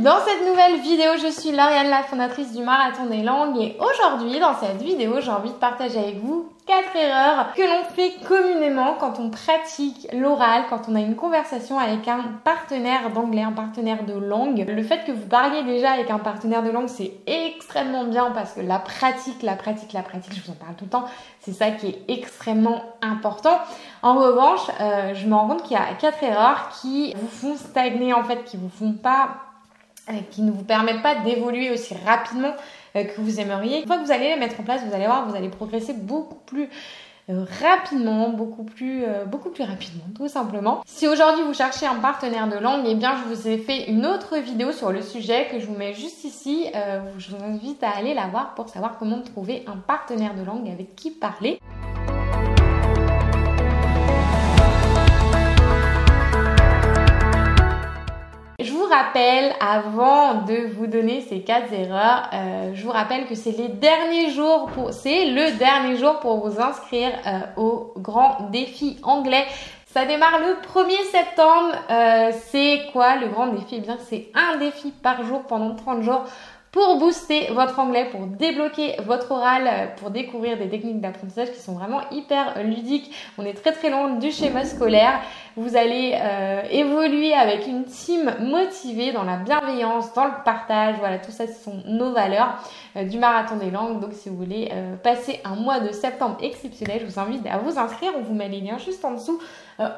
dans cette nouvelle vidéo. Je suis Lauriane, la fondatrice du Marathon des Langues et aujourd'hui dans cette vidéo j'ai envie de partager avec vous quatre erreurs que l'on fait communément quand on pratique l'oral, quand on a une conversation avec un partenaire d'anglais, un partenaire de langue. Le fait que vous parliez déjà avec un partenaire de langue, c'est extrêmement bien parce que la pratique, la pratique, la pratique, je vous en parle tout le temps, c'est ça qui est extrêmement important. En revanche, euh, je me rends compte qu'il y a quatre erreurs qui vous font stagner en fait, qui vous font pas qui ne vous permettent pas d'évoluer aussi rapidement euh, que vous aimeriez. Une fois que vous allez les mettre en place, vous allez voir, vous allez progresser beaucoup plus euh, rapidement, beaucoup plus, beaucoup plus rapidement, tout simplement. Si aujourd'hui vous cherchez un partenaire de langue, eh bien je vous ai fait une autre vidéo sur le sujet que je vous mets juste ici. je vous invite à aller la voir pour savoir comment trouver un partenaire de langue avec qui parler. Rappelle, avant de vous donner ces quatre erreurs, euh, je vous rappelle que c'est les derniers jours pour, c'est le dernier jour pour vous inscrire euh, au grand défi anglais. Ça démarre le 1er septembre. Euh, c'est quoi le grand défi? Eh bien, c'est un défi par jour pendant 30 jours pour booster votre anglais, pour débloquer votre oral, pour découvrir des techniques d'apprentissage qui sont vraiment hyper ludiques. On est très très loin du schéma scolaire. Vous allez euh, évoluer avec une team motivée dans la bienveillance, dans le partage. Voilà, tout ça, ce sont nos valeurs euh, du marathon des langues. Donc, si vous voulez euh, passer un mois de septembre exceptionnel, je vous invite à vous inscrire. On vous met les liens juste en dessous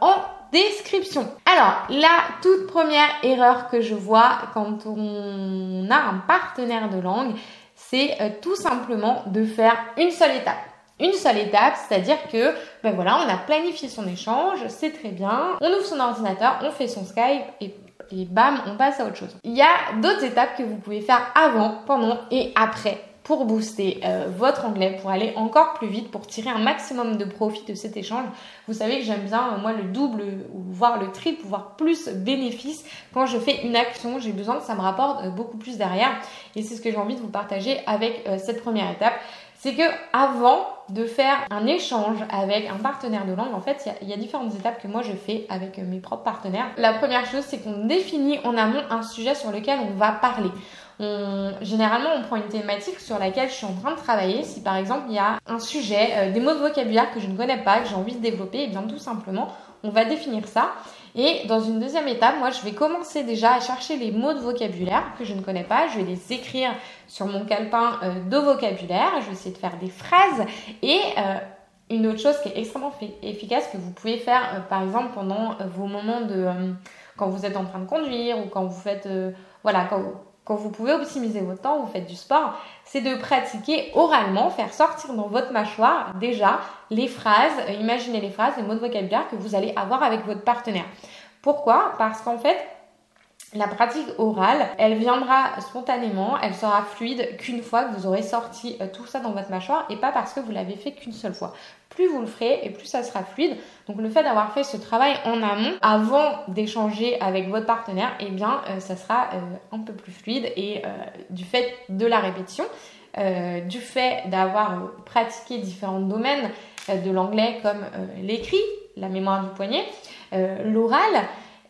en description. Alors, la toute première erreur que je vois quand on a un partenaire de langue, c'est euh, tout simplement de faire une seule étape. Une seule étape, c'est-à-dire que, ben voilà, on a planifié son échange, c'est très bien, on ouvre son ordinateur, on fait son Skype et et bam, on passe à autre chose. Il y a d'autres étapes que vous pouvez faire avant, pendant et après pour booster euh, votre anglais, pour aller encore plus vite, pour tirer un maximum de profit de cet échange. Vous savez que j'aime bien, euh, moi, le double ou voire le triple, voire plus bénéfice. Quand je fais une action, j'ai besoin que ça me rapporte euh, beaucoup plus derrière. Et c'est ce que j'ai envie de vous partager avec cette première étape. C'est que avant de faire un échange avec un partenaire de langue, en fait, il y, a différentes étapes que moi je fais avec mes propres partenaires. La première chose, c'est qu'on définit en amont un sujet sur lequel on va parler généralement, on prend une thématique sur laquelle je suis en train de travailler. Si par exemple il y a un sujet, euh, des mots de vocabulaire que je ne connais pas, que j'ai envie de développer, et eh bien tout simplement, on va définir ça. Et dans une deuxième étape, moi, je vais commencer déjà à chercher les mots de vocabulaire que je ne connais pas. Je vais les écrire sur mon calepin euh, de vocabulaire. Je vais essayer de faire des phrases et euh, une autre chose qui est extrêmement efficace que vous pouvez faire, par exemple, pendant vos moments de quand vous êtes en train de conduire ou quand vous faites, voilà, quand, quand vous pouvez optimiser votre temps, vous faites du sport, c'est de pratiquer oralement, faire sortir dans votre mâchoire déjà les phrases, euh, imaginez les phrases, les mots de vocabulaire que vous allez avoir avec votre partenaire. Pourquoi? Parce qu'en fait, la pratique orale, elle viendra spontanément, elle sera fluide qu'une fois que vous aurez sorti euh, tout ça dans votre mâchoire et pas parce que vous l'avez fait qu'une seule fois. Plus vous le ferez et plus ça sera fluide. Donc le fait d'avoir fait ce travail en amont avant d'échanger avec votre partenaire, eh bien euh, ça sera euh, un peu plus fluide et du fait de la répétition, du fait d'avoir pratiqué différents domaines de l'anglais comme l'écrit, la mémoire du poignet, l'oral,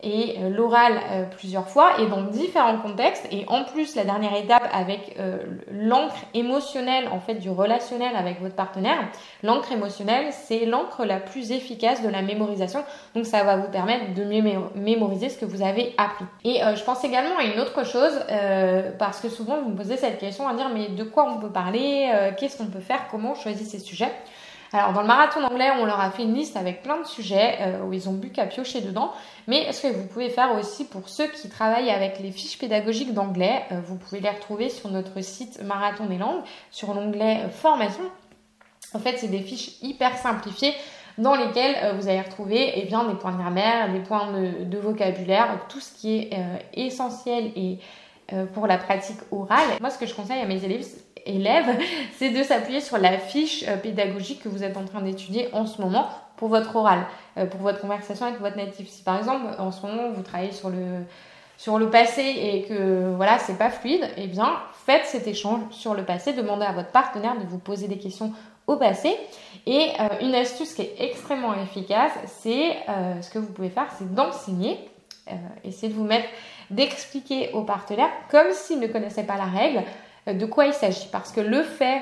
et euh, l'oral euh, plusieurs fois et dans différents contextes. Et en plus la dernière étape avec euh, l'encre émotionnelle en fait du relationnel avec votre partenaire l'encre émotionnelle c'est l'encre la plus efficace de la mémorisation. Donc ça va vous permettre de mieux mémoriser ce que vous avez appris. Et je pense également à une autre chose parce que souvent vous me posez cette question à dire mais de quoi on peut parler qu'est-ce qu'on peut faire comment on choisit ces sujets? Alors dans le marathon anglais, on leur a fait une liste avec plein de sujets euh, où ils ont bu qu'à piocher dedans. Mais ce que vous pouvez faire aussi pour ceux qui travaillent avec les fiches pédagogiques d'anglais, euh, vous pouvez les retrouver sur notre site Marathon des langues, sur l'onglet euh, formation. En fait, c'est des fiches hyper simplifiées dans lesquelles vous allez retrouver eh bien, des points de grammaire, des points de, vocabulaire, tout ce qui est essentiel et pour la pratique orale. Moi, ce que je conseille à mes élèves, élève, c'est de s'appuyer sur la fiche euh, pédagogique que vous êtes en train d'étudier en ce moment pour votre oral, euh, pour votre conversation avec votre natif. Si par exemple en ce moment vous travaillez sur le passé et que voilà c'est pas fluide, eh bien faites cet échange sur le passé, demandez à votre partenaire de vous poser des questions au passé. Et euh, une astuce qui est extrêmement efficace, c'est ce que vous pouvez faire, c'est d'enseigner. essayer de vous mettre d'expliquer au partenaire, comme s'il ne connaissait pas la règle, de quoi il s'agit. Parce que le fait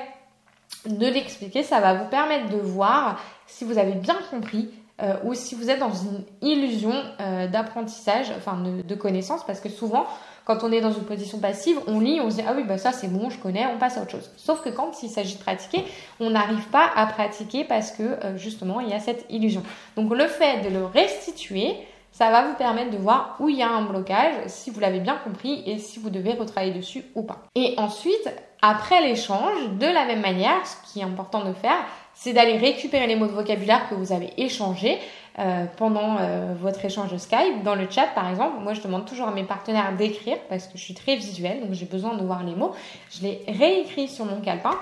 de l'expliquer, ça va vous permettre de voir si vous avez bien compris euh, ou si vous êtes dans une illusion euh, d'apprentissage, enfin de, connaissance, parce que souvent, quand on est dans une position passive, on lit, on se dit ah oui bah ça c'est bon, je connais, on passe à autre chose. Sauf que quand il s'agit de pratiquer, on n'arrive pas à pratiquer parce que euh, justement il y a cette illusion. Donc le fait de le restituer, ça va vous permettre de voir où il y a un blocage, si vous l'avez bien compris et si vous devez retravailler dessus ou pas. Et ensuite, après l'échange, de la même manière, ce qui est important de faire, c'est d'aller récupérer les mots de vocabulaire que vous avez échangés euh, pendant euh, votre échange de Skype. Dans le chat, par exemple, moi je demande toujours à mes partenaires d'écrire parce que je suis très visuelle, donc j'ai besoin de voir les mots. Je les réécris sur mon calepin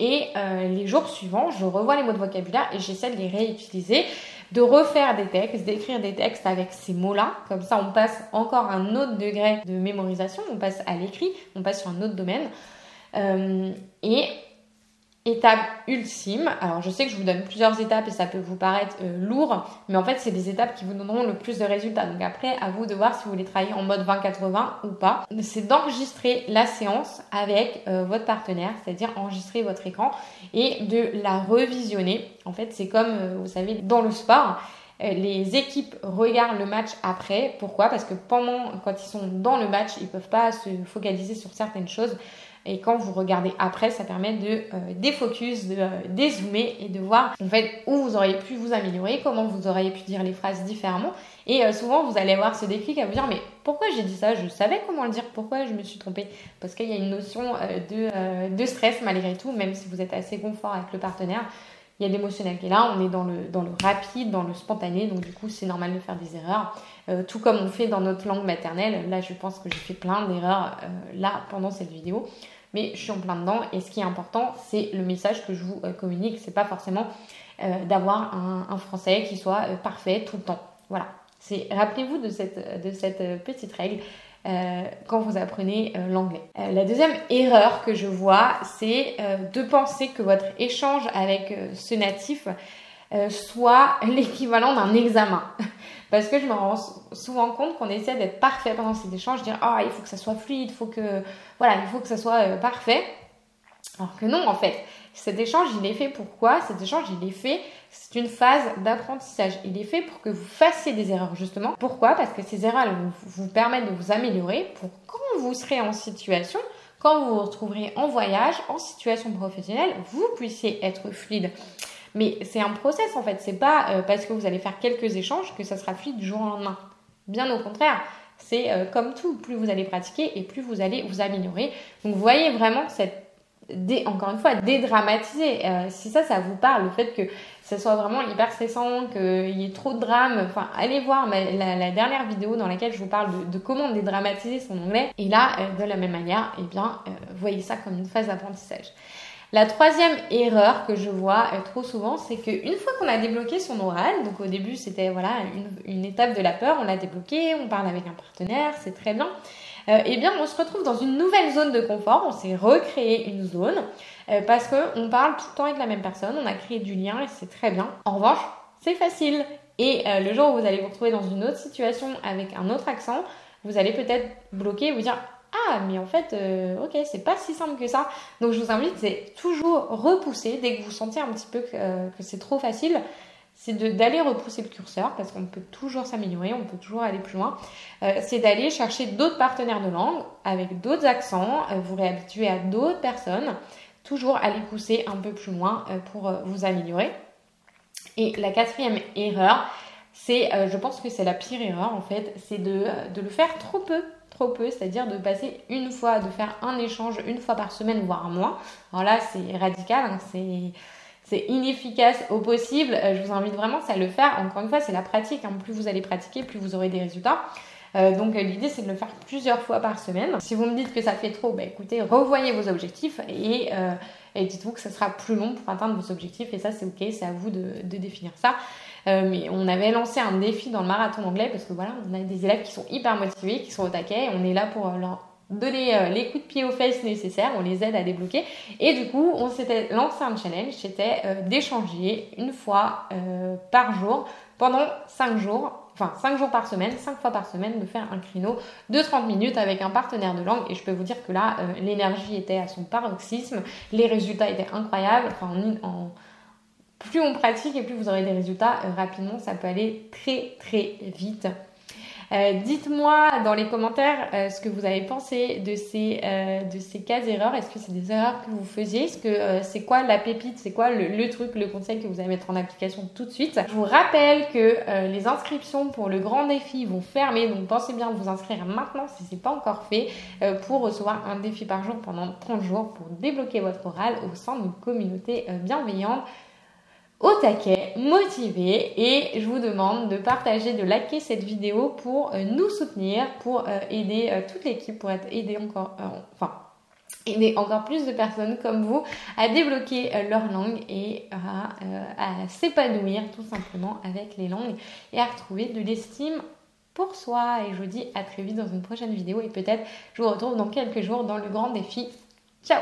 et euh, les jours suivants, je revois les mots de vocabulaire et j'essaie de les réutiliser, de refaire des textes, d'écrire des textes avec ces mots-là. Comme ça, on passe encore un autre degré de mémorisation, on passe à l'écrit, on passe sur un autre domaine. Euh, et étape ultime, alors je sais que je vous donne plusieurs étapes et ça peut vous paraître euh, lourd, mais en fait c'est des étapes qui vous donneront le plus de résultats. Donc après, à vous de voir si vous voulez travailler en mode 20-80 ou pas. C'est d'enregistrer la séance avec euh, votre partenaire, c'est-à-dire enregistrer votre écran et de la revisionner. En fait, c'est comme, vous savez, dans le sport les équipes regardent le match après. Pourquoi? Parce que pendant, quand ils sont dans le match, ils peuvent pas se focaliser sur certaines choses. Et quand vous regardez après, ça permet de euh, défocus, de euh, dézoomer et de voir en fait où vous auriez pu vous améliorer, comment vous auriez pu dire les phrases différemment. Et euh, souvent, vous allez avoir ce déclic à vous dire mais pourquoi j'ai dit ça? Je savais comment le dire, pourquoi je me suis trompée? Parce qu'il y a une notion de, de stress malgré tout, même si vous êtes assez confort avec le partenaire il y a l'émotionnel qui est là, on est dans le, dans le rapide, dans le spontané, donc du coup c'est normal de faire des erreurs, euh, tout comme on fait dans notre langue maternelle. Là je pense que j'ai fait plein d'erreurs euh, là pendant cette vidéo, mais je suis en plein dedans et ce qui est important c'est le message que je vous euh, communique, c'est pas forcément d'avoir un, un, français qui soit parfait tout le temps. Voilà, c'est rappelez-vous de cette, de cette petite règle. Euh, quand vous apprenez euh, l'anglais. Euh, la deuxième erreur que je vois, c'est de penser que votre échange avec ce natif soit l'équivalent d'un examen. Parce que je me rends souvent compte qu'on essaie d'être parfait pendant ces échanges, dire ah il faut que ça soit fluide, il faut que voilà, il faut que ça soit parfait. Alors que non en fait, cet échange il est fait pourquoi Cet échange il est fait c'est une phase d'apprentissage. Il est fait pour que vous fassiez des erreurs, justement. Pourquoi? Parce que ces erreurs vous, vous permettent de vous améliorer pour quand vous serez en situation, quand vous vous retrouverez en voyage, en situation professionnelle, vous puissiez être fluide. Mais c'est un process en fait, c'est pas euh, parce que vous allez faire quelques échanges que ça sera fluide du jour au lendemain. Bien au contraire, c'est euh, comme tout, plus vous allez pratiquer et plus vous allez vous améliorer. Donc vous voyez vraiment cette encore une fois, dédramatiser. Euh, si ça, ça vous parle, le fait que ce soit vraiment hyper stressant, qu'il y ait trop de drames, enfin, allez voir la, dernière vidéo dans laquelle je vous parle de, comment dédramatiser son anglais. Et là, euh, de la même manière, eh bien, euh, voyez ça comme une phase d'apprentissage. La troisième erreur que je vois trop souvent, c'est qu'une fois qu'on a débloqué son oral, donc au début c'était voilà une, une étape de la peur, on l'a débloqué, on parle avec un partenaire, c'est très bien. Euh, eh bien on se retrouve dans une nouvelle zone de confort, on s'est recréé une zone euh, parce qu'on parle tout le temps avec la même personne, on a créé du lien et c'est très bien. En revanche, c'est facile. Et euh, le jour où vous allez vous retrouver dans une autre situation avec un autre accent, vous allez peut-être bloquer et vous dire ah mais en fait ok c'est pas si simple que ça donc je vous invite c'est toujours repousser dès que vous sentez un petit peu que, que c'est trop facile c'est d'aller repousser le curseur parce qu'on peut toujours s'améliorer, on peut toujours aller plus loin. Euh, c'est d'aller chercher d'autres partenaires de langue avec d'autres accents, euh, vous réhabituer à d'autres personnes, toujours aller pousser un peu plus loin euh, pour vous améliorer. Et la quatrième erreur, c'est, je pense que c'est la pire erreur en fait, c'est de, de le faire trop peu trop peu, c'est-à-dire de passer une fois, de faire un échange une fois par semaine, voire un mois. Alors là, c'est radical, hein, c'est c'est inefficace au possible. Euh, je vous invite vraiment à le faire. Encore une fois, c'est la pratique. Plus vous allez pratiquer, plus vous aurez des résultats. Euh, donc euh, l'idée c'est de le faire plusieurs fois par semaine. Si vous me dites que ça fait trop, bah, écoutez, revoyez vos objectifs et, dites-vous que ça sera plus long pour atteindre vos objectifs et ça c'est ok, c'est à vous de, définir ça. mais on avait lancé un défi dans le marathon anglais parce que voilà, on a des élèves qui sont hyper motivés, qui sont au taquet, on est là pour leur donner euh, les coups de pied aux fesses nécessaires, on les aide à débloquer. Et du coup, on s'était lancé un challenge, c'était euh, d'échanger une fois euh, par jour pendant 5 jours enfin 5 jours par semaine, 5 fois par semaine, de faire un créneau de 30 minutes avec un partenaire de langue. Et je peux vous dire que là, l'énergie était à son paroxysme, les résultats étaient incroyables. Enfin, en, plus on pratique et plus vous aurez des résultats rapidement, ça peut aller très très vite. Euh, dites-moi dans les commentaires euh, ce que vous avez pensé de ces, euh, de ces cas erreurs. Est-ce que c'est des erreurs que vous faisiez? Est-ce que c'est quoi la pépite? C'est quoi le, truc, le conseil que vous allez mettre en application tout de suite? Je vous rappelle que les inscriptions pour le grand défi vont fermer, donc pensez bien vous inscrire maintenant si ce n'est pas encore fait pour recevoir un défi par jour pendant 30 jours pour débloquer votre oral au sein d'une communauté bienveillante au taquet, motivé et je vous demande de partager, de liker cette vidéo pour euh, nous soutenir, pour euh, aider euh, toute l'équipe, pour encore, enfin aider encore plus de personnes comme vous à débloquer leur langue et à, s'épanouir tout simplement avec les langues et à retrouver de l'estime pour soi. Et je vous dis à très vite dans une prochaine vidéo et peut-être je vous retrouve dans quelques jours dans le grand défi. Ciao